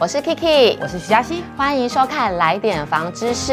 我是 Kiki，我是徐嘉欣，欢迎收看《来点房知识》。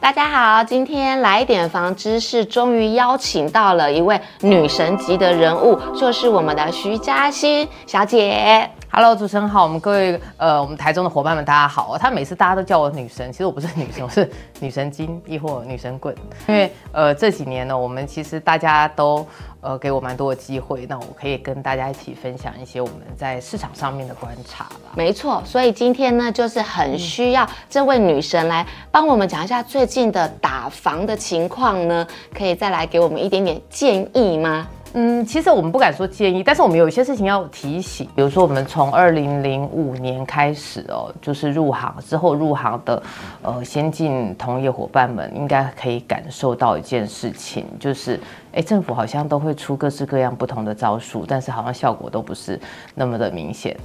大家好，今天来点房知识终于邀请到了一位女神级的人物，就是我们的徐嘉欣小姐。Hello，主持人好，我们各位呃，我们台中的伙伴们，大家好。他每次大家都叫我女神，其实我不是女神，我是女神经，亦或女神棍。因为呃这几年呢，我们其实大家都呃给我蛮多的机会，那我可以跟大家一起分享一些我们在市场上面的观察吧。没错，所以今天呢，就是很需要这位女神来帮我们讲一下最近的打房的情况呢，可以再来给我们一点点建议吗？嗯，其实我们不敢说建议，但是我们有一些事情要提醒。比如说，我们从二零零五年开始哦，就是入行之后入行的，呃，先进同业伙伴们应该可以感受到一件事情，就是，哎，政府好像都会出各式各样不同的招数，但是好像效果都不是那么的明显。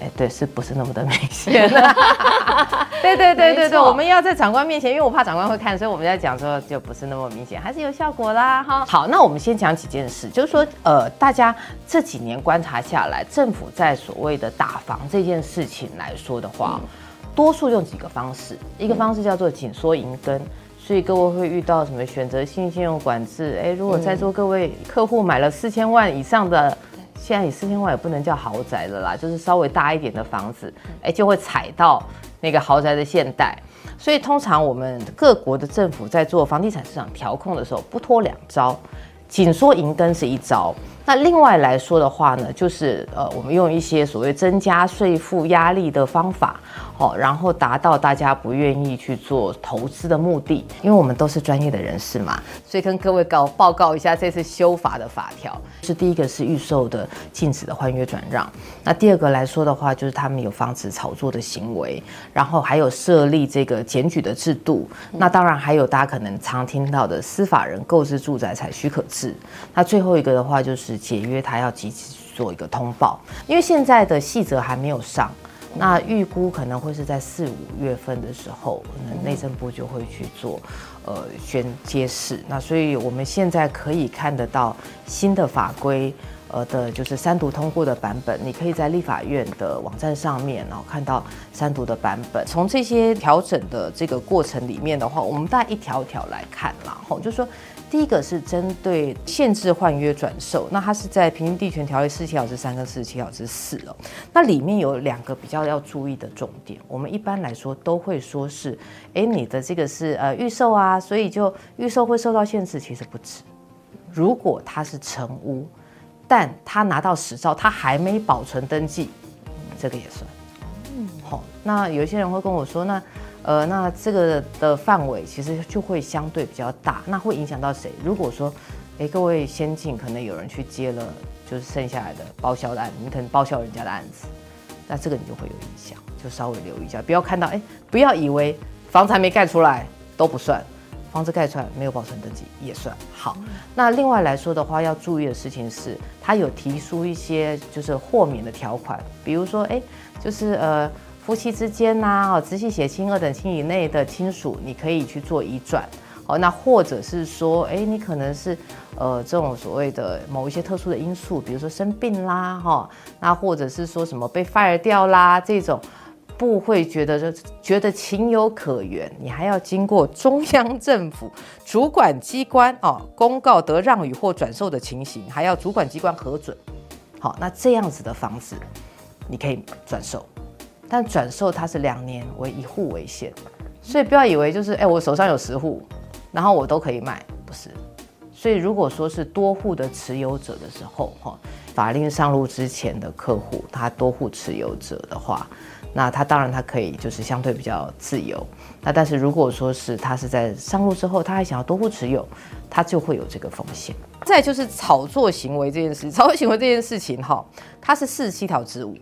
哎，对，是不是那么的明显？对对对对对，我们要在长官面前，因为我怕长官会看，所以我们在讲说就不是那么明显，还是有效果啦。哈，好，那我们先讲几件事，就是说，呃，大家这几年观察下来，政府在所谓的打房这件事情来说的话，嗯、多数用几个方式，一个方式叫做紧缩银根，所以各位会遇到什么选择性信用管制？哎，如果在座各位客户买了四千万以上的。现在你四千万也不能叫豪宅了啦，就是稍微大一点的房子，哎，就会踩到那个豪宅的现代。所以通常我们各国的政府在做房地产市场调控的时候，不拖两招，紧缩银根是一招。那另外来说的话呢，就是呃，我们用一些所谓增加税负压力的方法。好，然后达到大家不愿意去做投资的目的，因为我们都是专业的人士嘛，所以跟各位告报告一下这次修法的法条。是第一个是预售的禁止的换约转让，那第二个来说的话，就是他们有防止炒作的行为，然后还有设立这个检举的制度。那当然还有大家可能常听到的司法人购置住宅采许可制。那最后一个的话就是解约，他要积极做一个通报，因为现在的细则还没有上。那预估可能会是在四五月份的时候，可能内政部就会去做，呃，宣揭示。那所以我们现在可以看得到新的法规，呃的，就是三读通过的版本。你可以在立法院的网站上面，然后看到三读的版本。从这些调整的这个过程里面的话，我们大概一条一条来看，然后就是说。第一个是针对限制换约转售，那它是在《平均地权条例》四十七条之三跟四十七条之四哦。那里面有两个比较要注意的重点，我们一般来说都会说是，哎，你的这个是呃预售啊，所以就预售会受到限制，其实不止。如果它是成屋，但他拿到实照，他还没保存登记，这个也算。嗯，好，那有一些人会跟我说，那。呃，那这个的范围其实就会相对比较大，那会影响到谁？如果说，哎，各位先进可能有人去接了，就是剩下来的包销的案子，你可能包销人家的案子，那这个你就会有影响，就稍微留意一下，不要看到，哎，不要以为房子还没盖出来都不算，房子盖出来没有保存登记也算。好，那另外来说的话，要注意的事情是，他有提出一些就是豁免的条款，比如说，哎，就是呃。夫妻之间呐，哦，直系血亲二等亲以内的亲属，你可以去做移转，哦，那或者是说，哎，你可能是，呃，这种所谓的某一些特殊的因素，比如说生病啦，哈，那或者是说什么被 fire 掉啦，这种不会觉得就觉得情有可原，你还要经过中央政府主管机关哦公告得让与或转售的情形，还要主管机关核准，好，那这样子的房子，你可以转售。但转售它是两年为一户为限，所以不要以为就是哎，我手上有十户，然后我都可以卖，不是。所以如果说是多户的持有者的时候，哈，法令上路之前的客户，他多户持有者的话，那他当然他可以就是相对比较自由。那但是如果说是他是在上路之后，他还想要多户持有，他就会有这个风险。再就是炒作行为这件事，炒作行为这件事情哈，它是四十七条之五。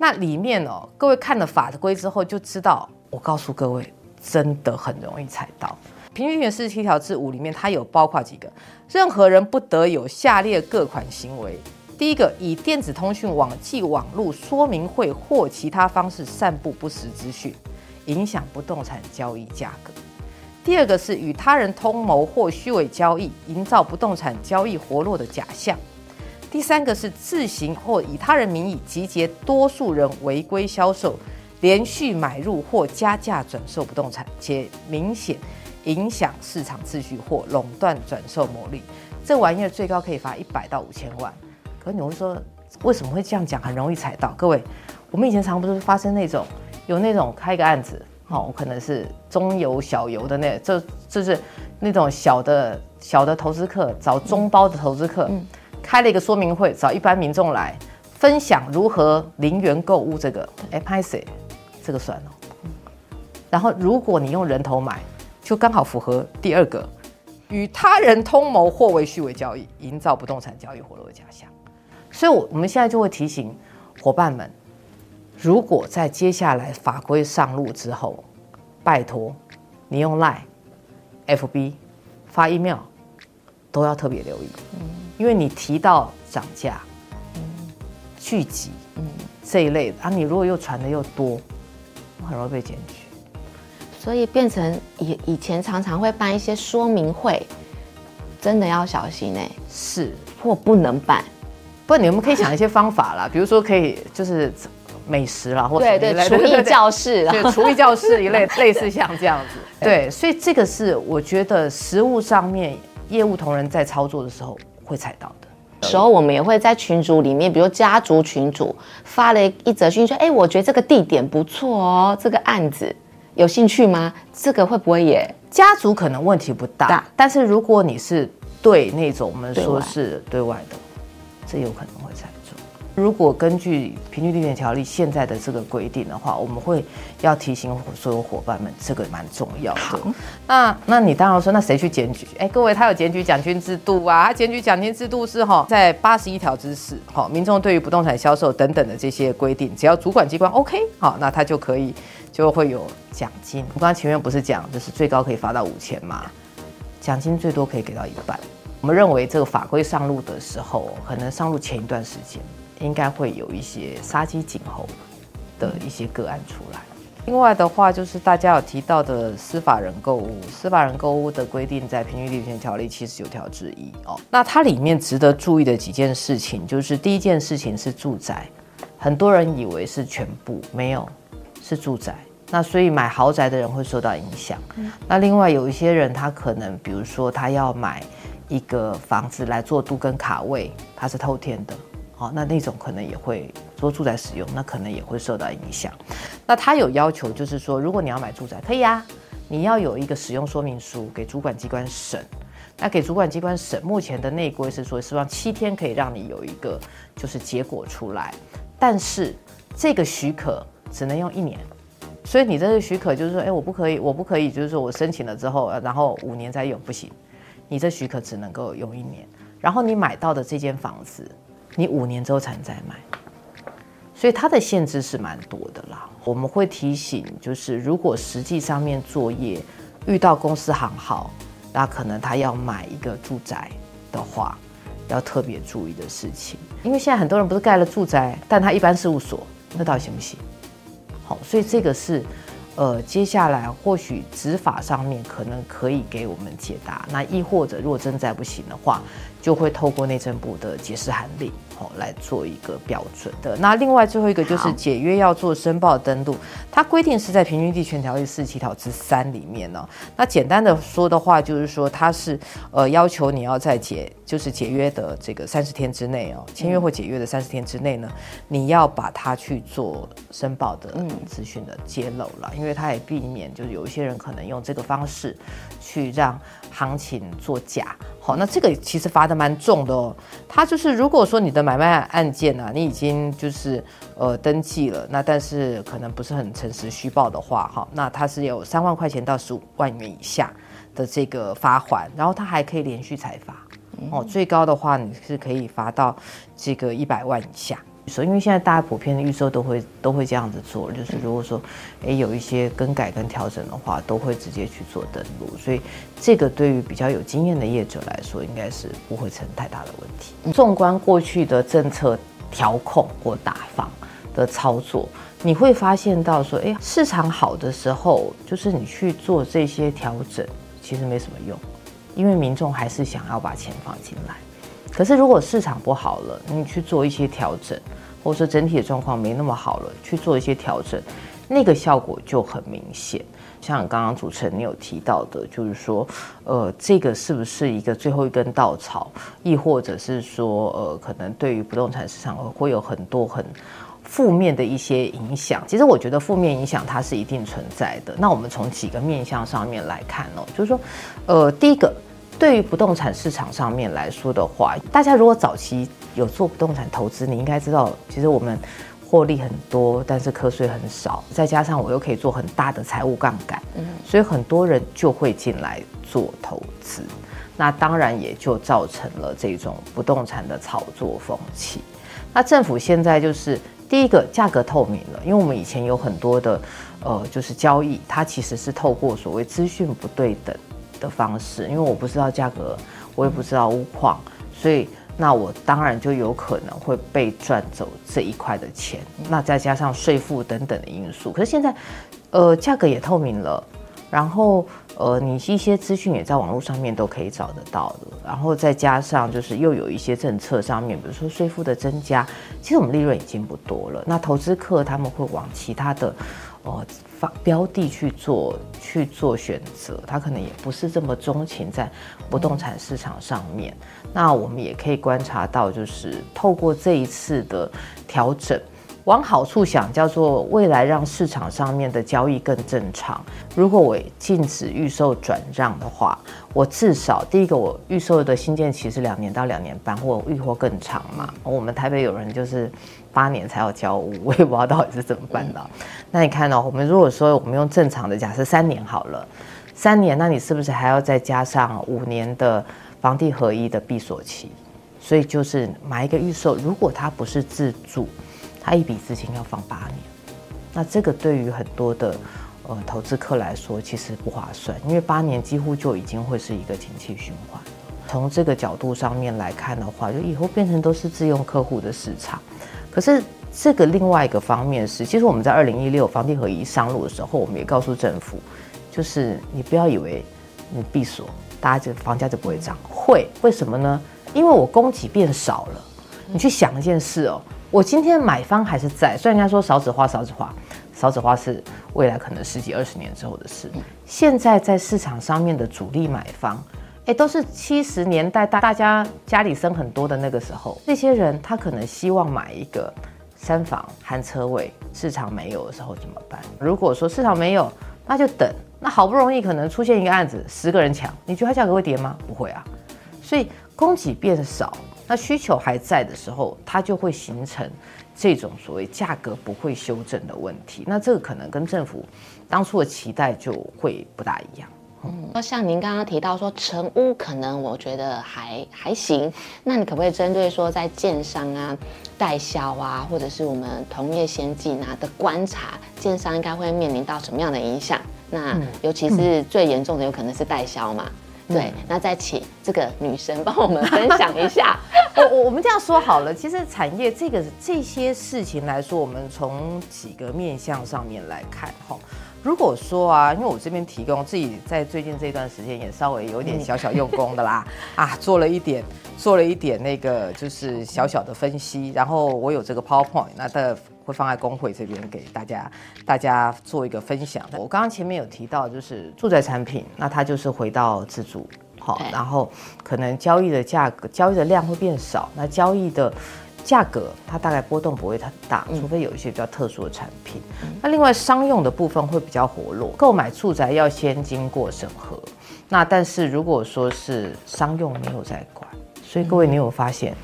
那里面哦，各位看了法规之后就知道，我告诉各位，真的很容易踩到。平均权四十七条之五里面，它有包括几个，任何人不得有下列各款行为：第一个，以电子通讯网际网络说明会或其他方式散布不实资讯，影响不动产交易价格；第二个是与他人通谋或虚伪交易，营造不动产交易活络的假象。第三个是自行或以他人名义集结多数人违规销售、连续买入或加价转售不动产，且明显影响市场秩序或垄断转售牟利，这玩意儿最高可以罚一百到五千万。可你会说为什么会这样讲？很容易踩到。各位，我们以前常不是发生那种有那种开个案子，哦，可能是中游、小游的那，这这是那种小的小的投资客找中包的投资客。开了一个说明会，找一般民众来分享如何零元购物。这个哎，拍谁？这个算了。然后，如果你用人头买，就刚好符合第二个，与他人通谋或为虚伪交易，营造不动产交易活络的假象。所以，我我们现在就会提醒伙伴们，如果在接下来法规上路之后，拜托你用 Line、FB 发 email 都要特别留意。因为你提到涨价、嗯、聚集、嗯、这一类的啊，你如果又传的又多，很容易被检举。所以变成以以前常常会办一些说明会，真的要小心哎、欸。是或不能办，不然你们可以想一些方法啦，比如说可以就是美食啦，或者对对厨艺教室啦，对厨艺教室 一类类似像这样子。对，所以这个是我觉得实物上面业务同仁在操作的时候。会踩到的时候，我们也会在群组里面，比如家族群组发了一则讯息说：“哎，我觉得这个地点不错哦，这个案子有兴趣吗？这个会不会也家族可能问题不大，大但是如果你是对那种我们说是对外的，这有可能会踩。”如果根据《平均地权条例》现在的这个规定的话，我们会要提醒所有伙伴们，这个蛮重要的。好，那那你当然说，那谁去检举？哎，各位，他有检举奖金制度啊，他检举奖金制度是哈，在八十一条之四，哈，民众对于不动产销售等等的这些规定，只要主管机关 OK，好，那他就可以就会有奖金。我刚刚前面不是讲，就是最高可以发到五千嘛，奖金最多可以给到一半。我们认为这个法规上路的时候，可能上路前一段时间。应该会有一些杀鸡儆猴的一些个案出来。另外的话，就是大家有提到的司法人购物，司法人购物的规定在《平均地权条例》七十九条之一哦。那它里面值得注意的几件事情，就是第一件事情是住宅，很多人以为是全部，没有，是住宅。那所以买豪宅的人会受到影响。那另外有一些人，他可能比如说他要买一个房子来做都跟卡位，他是透天的。好，那那种可能也会做住宅使用，那可能也会受到影响。那他有要求，就是说，如果你要买住宅，可以啊，你要有一个使用说明书给主管机关审。那给主管机关审，目前的内规是说，希望七天可以让你有一个就是结果出来，但是这个许可只能用一年。所以你这个许可就是说，哎，我不可以，我不可以，就是说我申请了之后，然后五年再用，不行。你这许可只能够用一年，然后你买到的这间房子。你五年之后才能再买，所以它的限制是蛮多的啦。我们会提醒，就是如果实际上面作业遇到公司行号，那可能他要买一个住宅的话，要特别注意的事情。因为现在很多人不是盖了住宅，但他一般事务所，那到底行不行？好，所以这个是呃，接下来或许执法上面可能可以给我们解答。那亦或者如果真在不行的话，就会透过内政部的解释函令。来做一个标准的。那另外最后一个就是解约要做申报登录，它规定是在《平均地权条例》四十七条之三里面呢。那简单的说的话，就是说它是呃要求你要在解就是解约的这个三十天之内哦，签约或解约的三十天之内呢，你要把它去做申报的资讯的揭露了，因为它也避免就是有一些人可能用这个方式去让行情作假。好，那这个其实罚的蛮重的哦。它就是如果说你的买卖案件啊，你已经就是呃登记了，那但是可能不是很诚实虚报的话，哈，那它是有三万块钱到十五万元以下的这个罚款，然后它还可以连续裁罚，哦，最高的话你是可以罚到这个一百万以下。因为现在大家普遍的预售都会都会这样子做，就是如果说，诶有一些更改跟调整的话，都会直接去做登录，所以这个对于比较有经验的业者来说，应该是不会成太大的问题。纵观过去的政策调控或打房的操作，你会发现到说，诶市场好的时候，就是你去做这些调整，其实没什么用，因为民众还是想要把钱放进来。可是如果市场不好了，你去做一些调整，或者说整体的状况没那么好了，去做一些调整，那个效果就很明显。像刚刚主持人你有提到的，就是说，呃，这个是不是一个最后一根稻草，亦或者是说，呃，可能对于不动产市场会有很多很负面的一些影响？其实我觉得负面影响它是一定存在的。那我们从几个面向上面来看哦，就是说，呃，第一个，对于不动产市场上面来说的话，大家如果早期有做不动产投资，你应该知道，其实我们。获利很多，但是课税很少，再加上我又可以做很大的财务杠杆，嗯，所以很多人就会进来做投资，那当然也就造成了这种不动产的炒作风气。那政府现在就是第一个价格透明了，因为我们以前有很多的呃，就是交易，它其实是透过所谓资讯不对等的方式，因为我不知道价格，我也不知道屋况，所以。那我当然就有可能会被赚走这一块的钱，那再加上税负等等的因素。可是现在，呃，价格也透明了，然后呃，你一些资讯也在网络上面都可以找得到的，然后再加上就是又有一些政策上面，比如说税负的增加，其实我们利润已经不多了。那投资客他们会往其他的。哦，发标的去做去做选择，他可能也不是这么钟情在不动产市场上面。那我们也可以观察到，就是透过这一次的调整。往好处想，叫做未来让市场上面的交易更正常。如果我禁止预售转让的话，我至少第一个，我预售的新建期是两年到两年半，或预或更长嘛。我们台北有人就是八年才要交屋，我也不知道到底是怎么办到。那你看呢？我们如果说我们用正常的假设三年好了，三年，那你是不是还要再加上五年的房地合一的闭锁期？所以就是买一个预售，如果它不是自住。它一笔资金要放八年，那这个对于很多的呃投资客来说其实不划算，因为八年几乎就已经会是一个景气循环。从这个角度上面来看的话，就以后变成都是自用客户的市场。可是这个另外一个方面是，其实我们在二零一六房地合一上路的时候，我们也告诉政府，就是你不要以为你闭锁，大家就房价就不会涨，会，为什么呢？因为我供给变少了。你去想一件事哦。我今天买方还是在，虽然人家说少子化，少子化，少子化是未来可能十几二十年之后的事。现在在市场上面的主力买方，哎，都是七十年代大大家家里生很多的那个时候，那些人他可能希望买一个三房含车位，市场没有的时候怎么办？如果说市场没有，那就等。那好不容易可能出现一个案子，十个人抢，你觉得它价格会跌吗？不会啊。所以供给变少。那需求还在的时候，它就会形成这种所谓价格不会修正的问题。那这个可能跟政府当初的期待就会不大一样。嗯，那像您刚刚提到说成屋可能我觉得还还行，那你可不可以针对说在建商啊、代销啊，或者是我们同业先进啊的观察，建商应该会面临到什么样的影响？那尤其是最严重的有可能是代销嘛。对，那再请这个女生帮我们分享一下。我我我们这样说好了，其实产业这个这些事情来说，我们从几个面向上面来看哈。如果说啊，因为我这边提供自己在最近这段时间也稍微有点小小用功的啦，啊，做了一点做了一点那个就是小小的分析，然后我有这个 PowerPoint，那的。会放在工会这边给大家，大家做一个分享。我刚刚前面有提到，就是住宅产品，那它就是回到自住，好，然后可能交易的价格、交易的量会变少，那交易的价格它大概波动不会太大，除非有一些比较特殊的产品。那另外商用的部分会比较活络，购买住宅要先经过审核。那但是如果说是商用没有在管，所以各位你有发现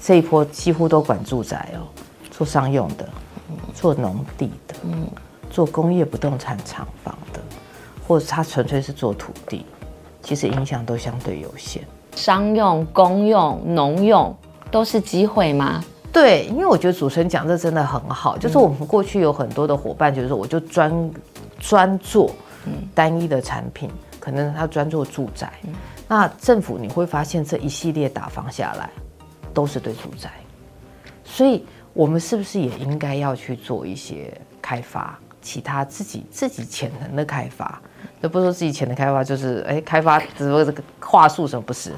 这一波几乎都管住宅哦，做商用的。做农地的，嗯，做工业不动产厂房的，或者它纯粹是做土地，其实影响都相对有限。商用、公用、农用都是机会吗？对，因为我觉得主持人讲这真的很好，就是我们过去有很多的伙伴，就是说我就专专做单一的产品，可能他专做住宅，那政府你会发现这一系列打房下来，都是对住宅，所以。我们是不是也应该要去做一些开发，其他自己自己潜能的开发？那不说自己潜能开发，就是哎，开发只不过这个话术什么不是？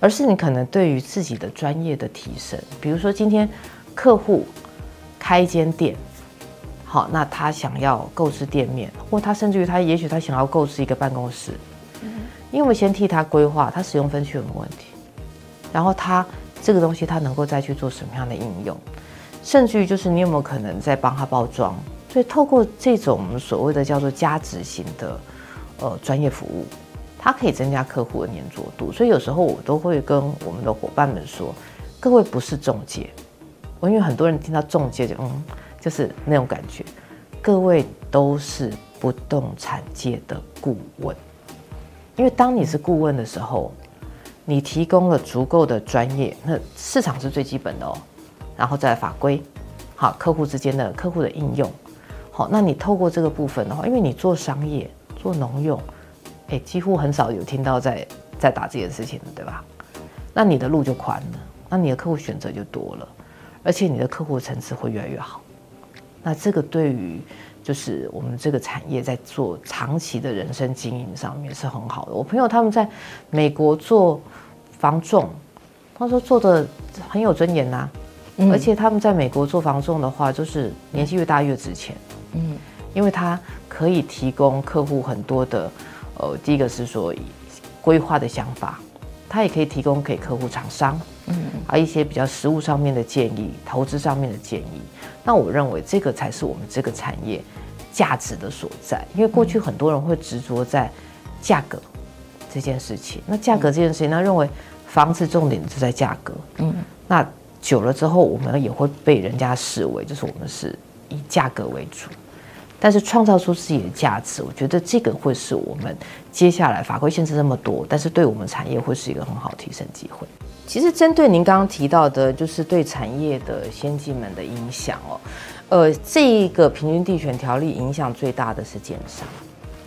而是你可能对于自己的专业的提升。比如说今天客户开一间店，好，那他想要购置店面，或他甚至于他也许他想要购置一个办公室，因为我们先替他规划，他使用分区有没有问题，然后他这个东西他能够再去做什么样的应用，甚至于就是你有没有可能再帮他包装。所以透过这种所谓的叫做价值型的呃专业服务，它可以增加客户的黏着度。所以有时候我都会跟我们的伙伴们说，各位不是中介，我因为很多人听到中介就嗯，就是那种感觉，各位都是不动产界的顾问。因为当你是顾问的时候，你提供了足够的专业，那市场是最基本的哦，然后再法规，好，客户之间的客户的应用。好，那你透过这个部分的话，因为你做商业、做农用，哎，几乎很少有听到在在打这件事情的，对吧？那你的路就宽了，那你的客户选择就多了，而且你的客户层次会越来越好。那这个对于就是我们这个产业在做长期的人生经营上面是很好的。我朋友他们在美国做房仲，他说做的很有尊严呐、啊，嗯、而且他们在美国做房仲的话，就是年纪越大越值钱。嗯，因为他可以提供客户很多的，呃，第一个是说规划的想法，它也可以提供给客户厂商，嗯，啊一些比较实务上面的建议，投资上面的建议。那我认为这个才是我们这个产业价值的所在，因为过去很多人会执着在价格这件事情，那价格这件事情，他认为房子重点就在价格，嗯，那久了之后，我们也会被人家视为就是我们是以价格为主。但是创造出自己的价值，我觉得这个会是我们接下来法规限制这么多，但是对我们产业会是一个很好提升机会。其实针对您刚刚提到的，就是对产业的先进们的影响哦，呃，这一个平均地权条例影响最大的是建商。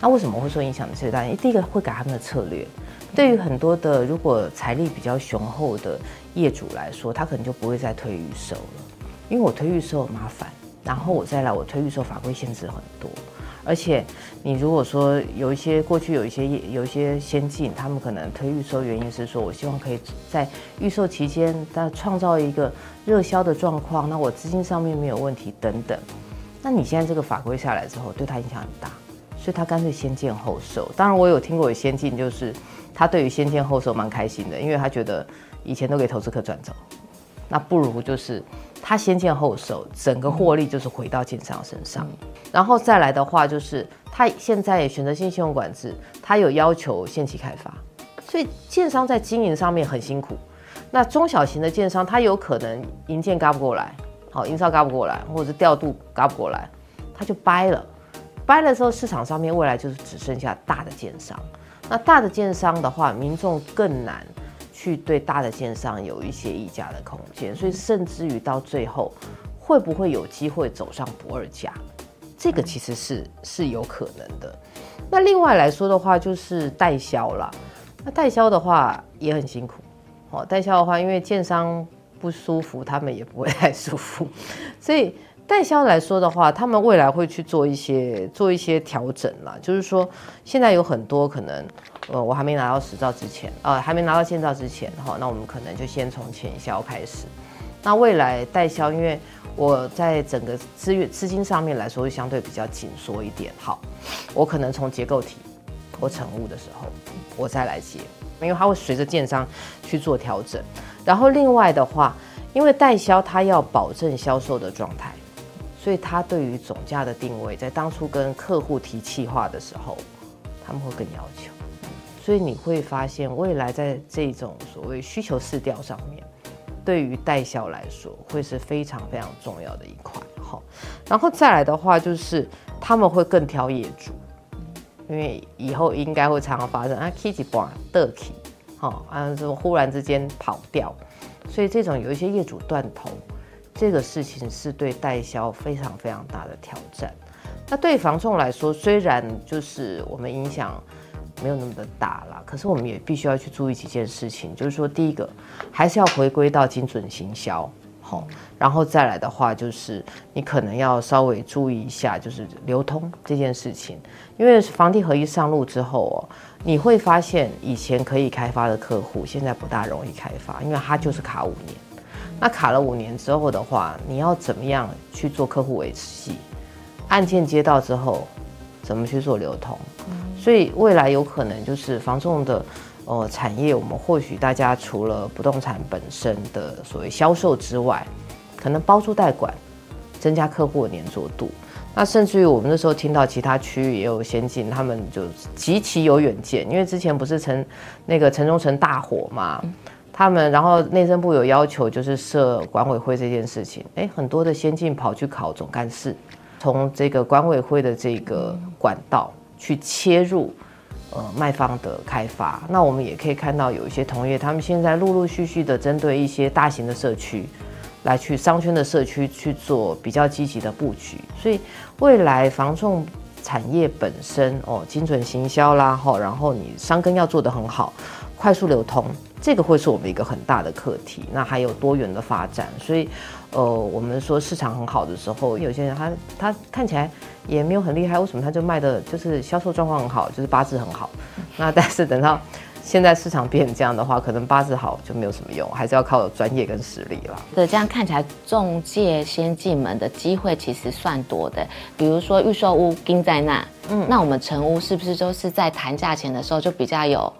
那为什么会说影响最大？因为第一个会改他们的策略。对于很多的如果财力比较雄厚的业主来说，他可能就不会再推预售了，因为我推预售麻烦。然后我再来，我推预售法规限制很多，而且你如果说有一些过去有一些有一些先进，他们可能推预售原因是说，我希望可以在预售期间，他创造一个热销的状况，那我资金上面没有问题等等。那你现在这个法规下来之后，对他影响很大，所以他干脆先建后售。当然我有听过有先进，就是他对于先建后售蛮开心的，因为他觉得以前都给投资客赚走，那不如就是。他先建后手，整个获利就是回到建商身上，然后再来的话，就是他现在也选择性信用管制，他有要求限期开发，所以建商在经营上面很辛苦。那中小型的建商，他有可能营建嘎不过来，好营造嘎不过来，或者是调度嘎不过来，他就掰了，掰了之后，市场上面未来就是只剩下大的建商。那大的建商的话，民众更难。去对大的建商有一些溢价的空间，所以甚至于到最后，会不会有机会走上不二价？这个其实是是有可能的。那另外来说的话，就是代销了。那代销的话也很辛苦哦。代销的话，因为建商不舒服，他们也不会太 舒服。所以代销来说的话，他们未来会去做一些做一些调整啦。就是说，现在有很多可能。呃，我还没拿到实照之前，呃，还没拿到建照之前，哈，那我们可能就先从前销开始。那未来代销，因为我在整个资源资金上面来说，会相对比较紧缩一点。好，我可能从结构体或成物的时候，我再来接，因为它会随着建商去做调整。然后另外的话，因为代销它要保证销售的状态，所以他对于总价的定位，在当初跟客户提企划的时候，他们会更要求。所以你会发现，未来在这种所谓需求市调上面，对于代销来说，会是非常非常重要的一块。好，然后再来的话，就是他们会更挑业主，因为以后应该会常常发生啊，K 几波的 K，好啊，这种忽然之间跑掉，所以这种有一些业主断头，这个事情是对代销非常非常大的挑战。那对房仲来说，虽然就是我们影响。没有那么的大了，可是我们也必须要去注意几件事情，就是说，第一个还是要回归到精准行销，好，然后再来的话就是你可能要稍微注意一下，就是流通这件事情，因为房地合一上路之后哦，你会发现以前可以开发的客户现在不大容易开发，因为它就是卡五年。那卡了五年之后的话，你要怎么样去做客户维系？案件接到之后，怎么去做流通？所以未来有可能就是房仲的呃产业，我们或许大家除了不动产本身的所谓销售之外，可能包租代管，增加客户的黏着度。那甚至于我们那时候听到其他区域也有先进，他们就极其有远见，因为之前不是陈那个城中城大火嘛。他们，然后内政部有要求，就是设管委会这件事情，哎，很多的先进跑去考总干事，从这个管委会的这个管道去切入，呃，卖方的开发。那我们也可以看到，有一些同业，他们现在陆陆续续的针对一些大型的社区，来去商圈的社区去做比较积极的布局。所以未来房仲产业本身哦，精准行销啦，哈，然后你商根要做得很好，快速流通。这个会是我们一个很大的课题，那还有多元的发展，所以，呃，我们说市场很好的时候，有些人他他看起来也没有很厉害，为什么他就卖的就是销售状况很好，就是八字很好？那但是等到现在市场变成这样的话，可能八字好就没有什么用，还是要靠专业跟实力了。对，这样看起来中介先进门的机会其实算多的，比如说预售屋盯在那，嗯，那我们成屋是不是就是在谈价钱的时候就比较有？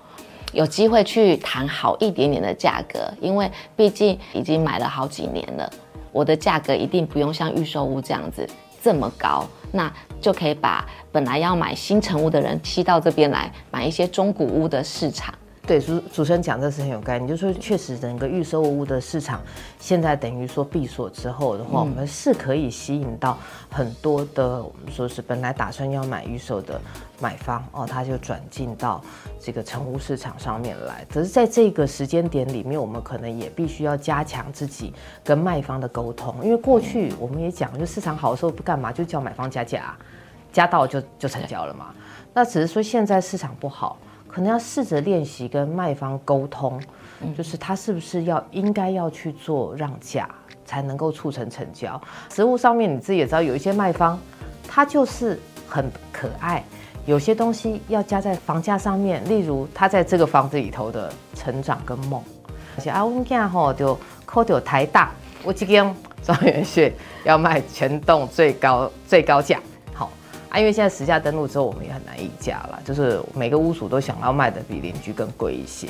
有机会去谈好一点点的价格，因为毕竟已经买了好几年了，我的价格一定不用像预售屋这样子这么高，那就可以把本来要买新成屋的人吸到这边来买一些中古屋的市场。对，主主持人讲这是很有概念，就是说确实整个预售屋的市场现在等于说闭锁之后的话，嗯、我们是可以吸引到很多的我们说是本来打算要买预售的买方哦，他就转进到这个成屋市场上面来。只是在这个时间点里面，我们可能也必须要加强自己跟卖方的沟通，因为过去我们也讲，就市场好的时候不干嘛，就叫买方加价，加到就就成交了嘛。那只是说现在市场不好。可能要试着练习跟卖方沟通，就是他是不是要应该要去做让价，才能够促成成交。实物上面你自己也知道，有一些卖方他就是很可爱，有些东西要加在房价上面，例如他在这个房子里头的成长跟梦。而且啊，我们家吼就扣掉台大，我这间庄元穴要卖全栋最高最高价。啊，因为现在实价登录之后，我们也很难议价了，就是每个屋主都想要卖的比邻居更贵一些，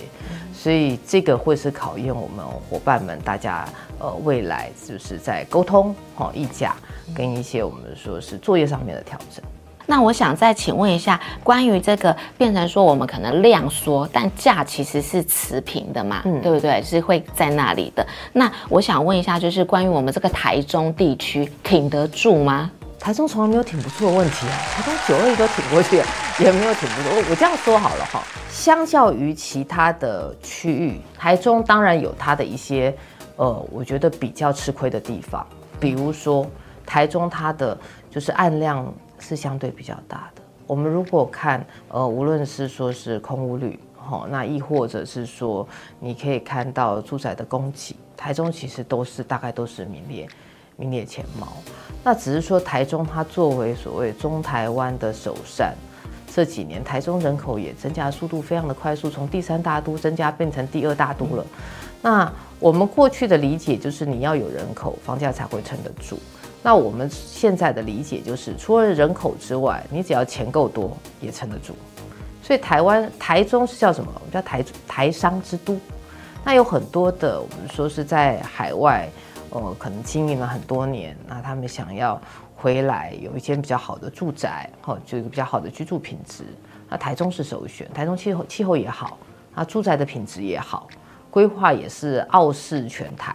所以这个会是考验我们伙伴们大家呃未来就是在沟通哦议价跟一些我们说是作业上面的调整。那我想再请问一下，关于这个变成说我们可能量缩，但价其实是持平的嘛，嗯，对不对？是会在那里的。那我想问一下，就是关于我们这个台中地区挺得住吗？台中从来没有挺不住的问题啊，台中九二都挺过去，也没有挺不住。我我这样说好了哈，相较于其他的区域，台中当然有它的一些，呃，我觉得比较吃亏的地方。比如说，台中它的就是案量是相对比较大的。我们如果看，呃，无论是说是空屋率，哈，那亦或者是说你可以看到住宅的供给，台中其实都是大概都是名列。名列前茅，那只是说台中它作为所谓中台湾的首善，这几年台中人口也增加速度非常的快速，从第三大都增加变成第二大都了。那我们过去的理解就是你要有人口，房价才会撑得住。那我们现在的理解就是，除了人口之外，你只要钱够多也撑得住。所以台湾台中是叫什么？我们叫台台商之都。那有很多的我们说是在海外。呃，可能经营了很多年，那他们想要回来有一间比较好的住宅，哈，就一个比较好的居住品质。那台中是首选，台中气候气候也好，啊，住宅的品质也好，规划也是傲视全台。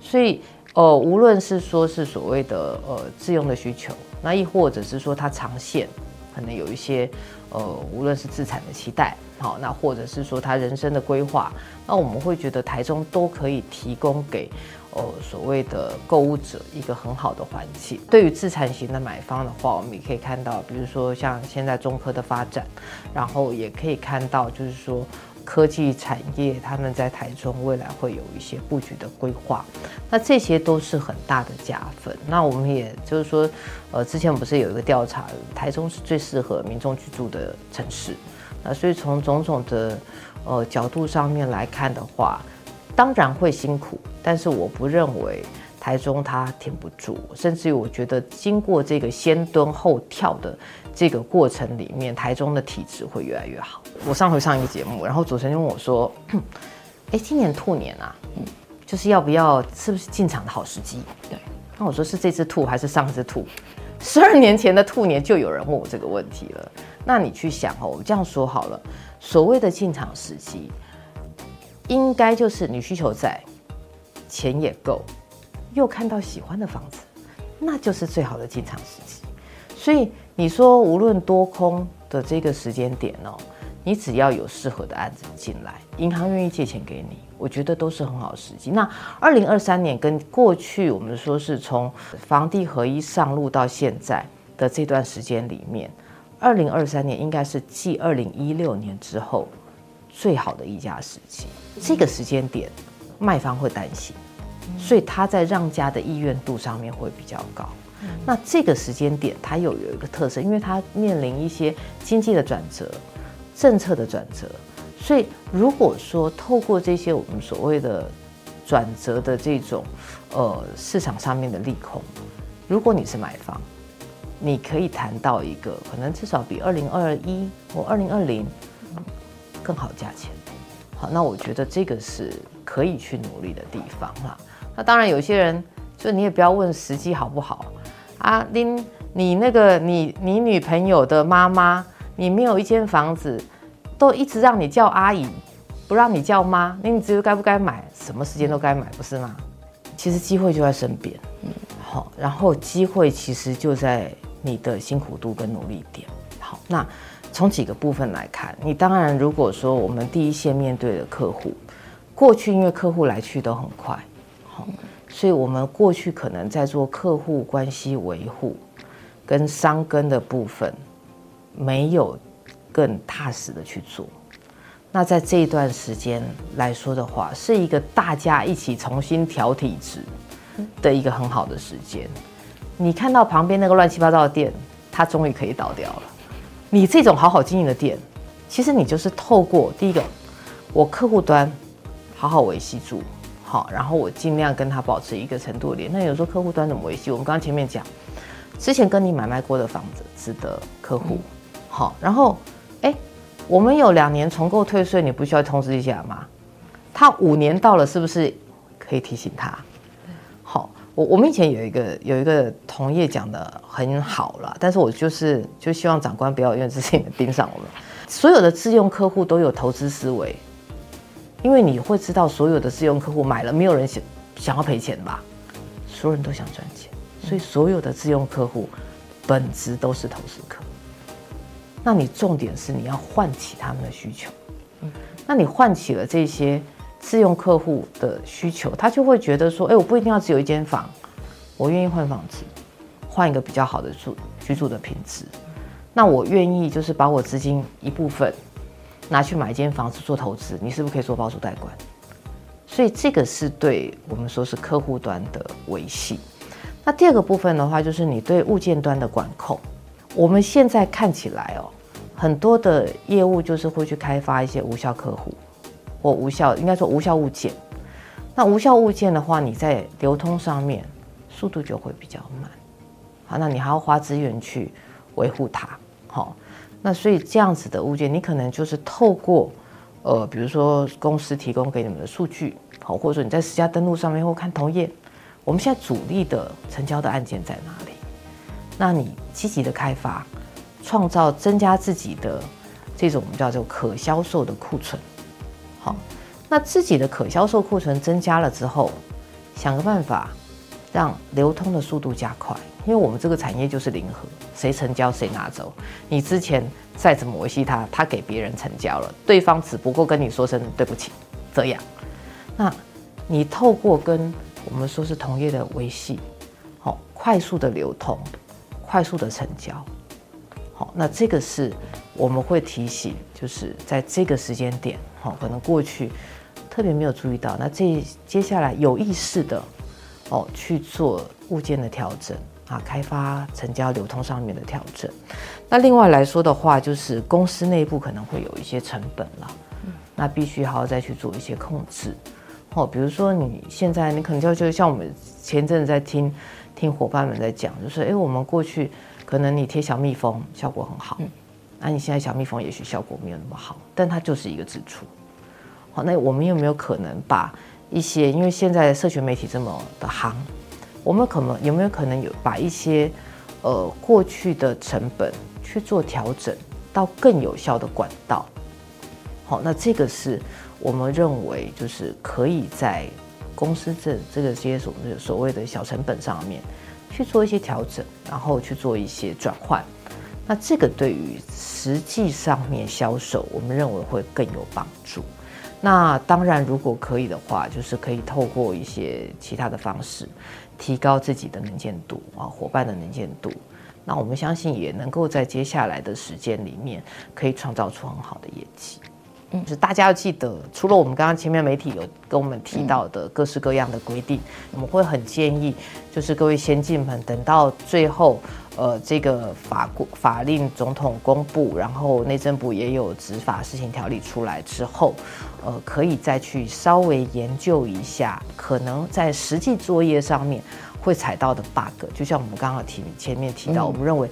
所以，呃，无论是说是所谓的呃自用的需求，那亦或者是说它长线可能有一些呃，无论是资产的期待，好，那或者是说他人生的规划，那我们会觉得台中都可以提供给。呃，所谓的购物者一个很好的环境。对于自产型的买方的话，我们也可以看到，比如说像现在中科的发展，然后也可以看到，就是说科技产业，他们在台中未来会有一些布局的规划，那这些都是很大的加分。那我们也就是说，呃，之前不是有一个调查，台中是最适合民众居住的城市。那所以从种种的呃角度上面来看的话，当然会辛苦，但是我不认为台中它挺不住，甚至于我觉得经过这个先蹲后跳的这个过程里面，台中的体质会越来越好。我上回上一个节目，然后主持人就问我说：“哎，今年兔年啊，就是要不要是不是进场的好时机？”对，那我说是这只兔还是上只兔？十二年前的兔年就有人问我这个问题了。那你去想哦，我这样说好了，所谓的进场时机，应该就是你需求在，钱也够，又看到喜欢的房子，那就是最好的进场时机。所以你说无论多空的这个时间点哦，你只要有适合的案子进来，银行愿意借钱给你，我觉得都是很好的时机。那二零二三年跟过去我们说是从房地合一上路到现在的这段时间里面。二零二三年应该是继二零一六年之后最好的议价时期。这个时间点，卖方会担心，所以他在让价的意愿度上面会比较高。那这个时间点，它又有一个特色，因为它面临一些经济的转折、政策的转折，所以如果说透过这些我们所谓的转折的这种呃市场上面的利空，如果你是买方。你可以谈到一个可能至少比二零二一或二零二零更好价钱，好，那我觉得这个是可以去努力的地方啦。那当然，有些人就你也不要问时机好不好啊，你你那个你你女朋友的妈妈，你没有一间房子，都一直让你叫阿姨，不让你叫妈，那你至于该不该买，什么时间都该买，不是吗？其实机会就在身边，嗯，好，然后机会其实就在。你的辛苦度跟努力点，好，那从几个部分来看，你当然如果说我们第一线面对的客户，过去因为客户来去都很快，好，所以我们过去可能在做客户关系维护跟商根的部分，没有更踏实的去做。那在这一段时间来说的话，是一个大家一起重新调体质的一个很好的时间。你看到旁边那个乱七八糟的店，它终于可以倒掉了。你这种好好经营的店，其实你就是透过第一个，我客户端好好维系住，好，然后我尽量跟他保持一个程度的连。那有时候客户端怎么维系？我们刚刚前面讲，之前跟你买卖过的房子值得客户，好，然后哎，我们有两年重购退税，你不需要通知一下吗？他五年到了，是不是可以提醒他？好。我我们以前有一个有一个同业讲的很好了，但是我就是就希望长官不要因为这事情盯上我们。所有的自用客户都有投资思维，因为你会知道所有的自用客户买了，没有人想想要赔钱吧？所有人都想赚钱，所以所有的自用客户本质都是投资客。那你重点是你要唤起他们的需求，那你唤起了这些。自用客户的需求，他就会觉得说：“哎，我不一定要只有一间房，我愿意换房子，换一个比较好的住居住的品质。那我愿意就是把我资金一部分拿去买一间房子做投资，你是不是可以做包租代管？所以这个是对我们说是客户端的维系。那第二个部分的话，就是你对物件端的管控。我们现在看起来哦，很多的业务就是会去开发一些无效客户。”或无效，应该说无效物件。那无效物件的话，你在流通上面速度就会比较慢。好，那你还要花资源去维护它。好，那所以这样子的物件，你可能就是透过呃，比如说公司提供给你们的数据，好，或者说你在实价登录上面或看同业，我们现在主力的成交的案件在哪里？那你积极的开发，创造增加自己的这种我们叫做可销售的库存。好，那自己的可销售库存增加了之后，想个办法让流通的速度加快，因为我们这个产业就是零和，谁成交谁拿走。你之前再怎么维系它，它给别人成交了，对方只不过跟你说声对不起，这样。那你透过跟我们说是同业的维系，好，快速的流通，快速的成交，好，那这个是我们会提醒，就是在这个时间点。好，可能过去特别没有注意到，那这接下来有意识的哦去做物件的调整啊，开发、成交、流通上面的调整。那另外来说的话，就是公司内部可能会有一些成本了，那必须还要再去做一些控制。哦，比如说你现在你可能就就像我们前阵子在听听伙伴们在讲，就是哎，我们过去可能你贴小蜜蜂效果很好，嗯，那你现在小蜜蜂也许效果没有那么好，但它就是一个支出。好，那我们有没有可能把一些，因为现在社群媒体这么的夯，我们可能有没有可能有把一些呃过去的成本去做调整到更有效的管道？好，那这个是。我们认为，就是可以在公司这这个些所谓所谓的小成本上面去做一些调整，然后去做一些转换。那这个对于实际上面销售，我们认为会更有帮助。那当然，如果可以的话，就是可以透过一些其他的方式，提高自己的能见度啊，伙伴的能见度。那我们相信也能够在接下来的时间里面，可以创造出很好的业绩。嗯，就是大家要记得，除了我们刚刚前面媒体有跟我们提到的各式各样的规定，嗯、我们会很建议，就是各位先进们等到最后，呃，这个法法令总统公布，然后内政部也有执法事情条例出来之后，呃，可以再去稍微研究一下，可能在实际作业上面会踩到的 bug，就像我们刚刚提前面提到，嗯、我们认为。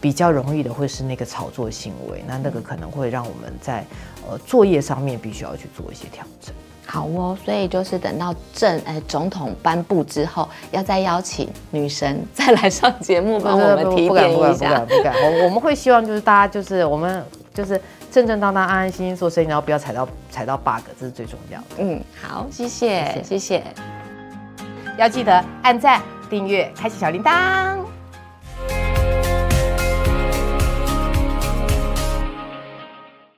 比较容易的会是那个炒作行为，那那个可能会让我们在呃作业上面必须要去做一些调整。好哦，所以就是等到政呃总统颁布之后，要再邀请女神再来上节目帮我们提点一下。不敢不敢不敢不敢，我我们会希望就是大家就是我们就是正正当当安安心心做生意，然后不要踩到踩到 bug，这是最重要的。嗯，好，谢谢谢谢，谢谢要记得按赞、订阅、开启小铃铛。